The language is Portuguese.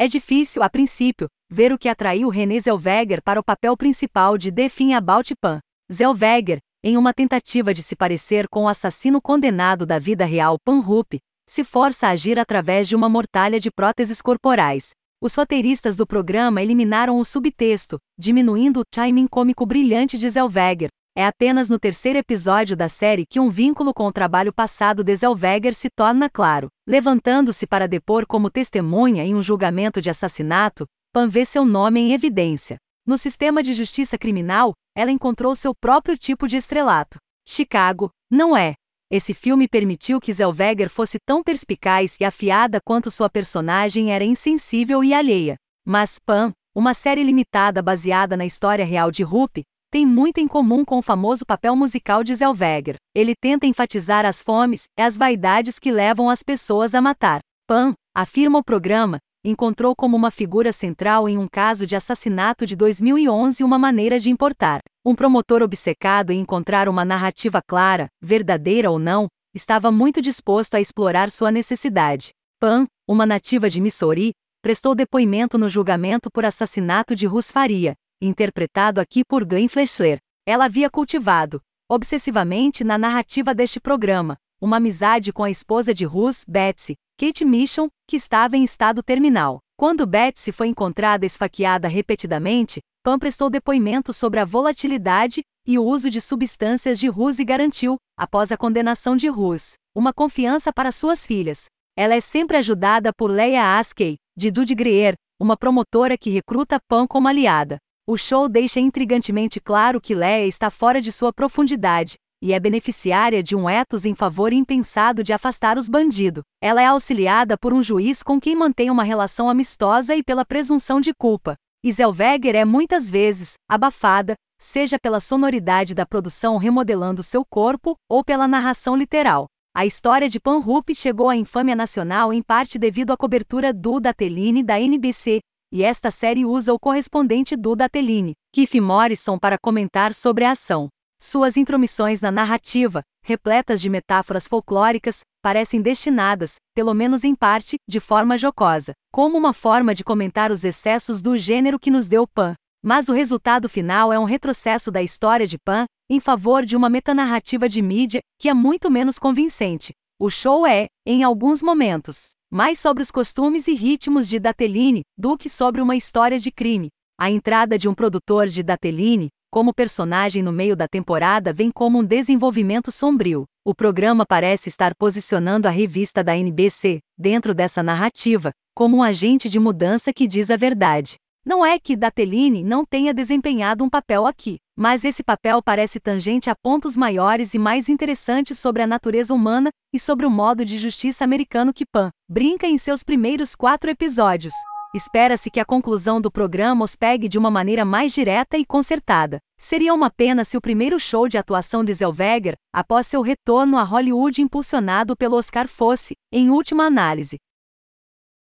É difícil, a princípio, ver o que atraiu René Zellweger para o papel principal de The Thing About Pan. Zellweger, em uma tentativa de se parecer com o assassino condenado da vida real Pan Rupp, se força a agir através de uma mortalha de próteses corporais. Os roteiristas do programa eliminaram o subtexto, diminuindo o timing cômico brilhante de Zellweger. É apenas no terceiro episódio da série que um vínculo com o trabalho passado de Zellweger se torna claro. Levantando-se para depor como testemunha em um julgamento de assassinato, Pan vê seu nome em evidência. No sistema de justiça criminal, ela encontrou seu próprio tipo de estrelato. Chicago, não é. Esse filme permitiu que Zellweger fosse tão perspicaz e afiada quanto sua personagem era insensível e alheia. Mas Pan, uma série limitada baseada na história real de Rupp, tem muito em comum com o famoso papel musical de Zellweger. Ele tenta enfatizar as fomes e as vaidades que levam as pessoas a matar. Pan, afirma o programa, encontrou como uma figura central em um caso de assassinato de 2011 uma maneira de importar. Um promotor obcecado em encontrar uma narrativa clara, verdadeira ou não, estava muito disposto a explorar sua necessidade. Pan, uma nativa de Missouri, prestou depoimento no julgamento por assassinato de Russ Faria, interpretado aqui por Glenn Fleshler. Ela havia cultivado, obsessivamente na narrativa deste programa, uma amizade com a esposa de Russ, Betsy, Kate Mission, que estava em estado terminal. Quando Betsy foi encontrada esfaqueada repetidamente, Pam prestou depoimento sobre a volatilidade e o uso de substâncias de Rus e garantiu, após a condenação de Rus, uma confiança para suas filhas. Ela é sempre ajudada por Leia Askey, de Dude Greer, uma promotora que recruta Pam como aliada. O show deixa intrigantemente claro que Leia está fora de sua profundidade, e é beneficiária de um ethos em favor impensado de afastar os bandidos. Ela é auxiliada por um juiz com quem mantém uma relação amistosa e pela presunção de culpa. Iselweger é muitas vezes abafada, seja pela sonoridade da produção remodelando seu corpo ou pela narração literal. A história de Pan Rupp chegou à infâmia nacional em parte devido à cobertura do Dateline da NBC, e esta série usa o correspondente do Dateline, Keith Morrison, para comentar sobre a ação. Suas intromissões na narrativa, repletas de metáforas folclóricas, parecem destinadas, pelo menos em parte, de forma jocosa, como uma forma de comentar os excessos do gênero que nos deu Pan. Mas o resultado final é um retrocesso da história de Pan, em favor de uma metanarrativa de mídia que é muito menos convincente. O show é, em alguns momentos, mais sobre os costumes e ritmos de Dateline do que sobre uma história de crime. A entrada de um produtor de Dateline, como personagem no meio da temporada vem como um desenvolvimento sombrio. O programa parece estar posicionando a revista da NBC, dentro dessa narrativa, como um agente de mudança que diz a verdade. Não é que Dateline não tenha desempenhado um papel aqui, mas esse papel parece tangente a pontos maiores e mais interessantes sobre a natureza humana e sobre o modo de justiça americano que Pan brinca em seus primeiros quatro episódios. Espera-se que a conclusão do programa os pegue de uma maneira mais direta e concertada. Seria uma pena se o primeiro show de atuação de Zellweger, após seu retorno a Hollywood impulsionado pelo Oscar fosse, em última análise,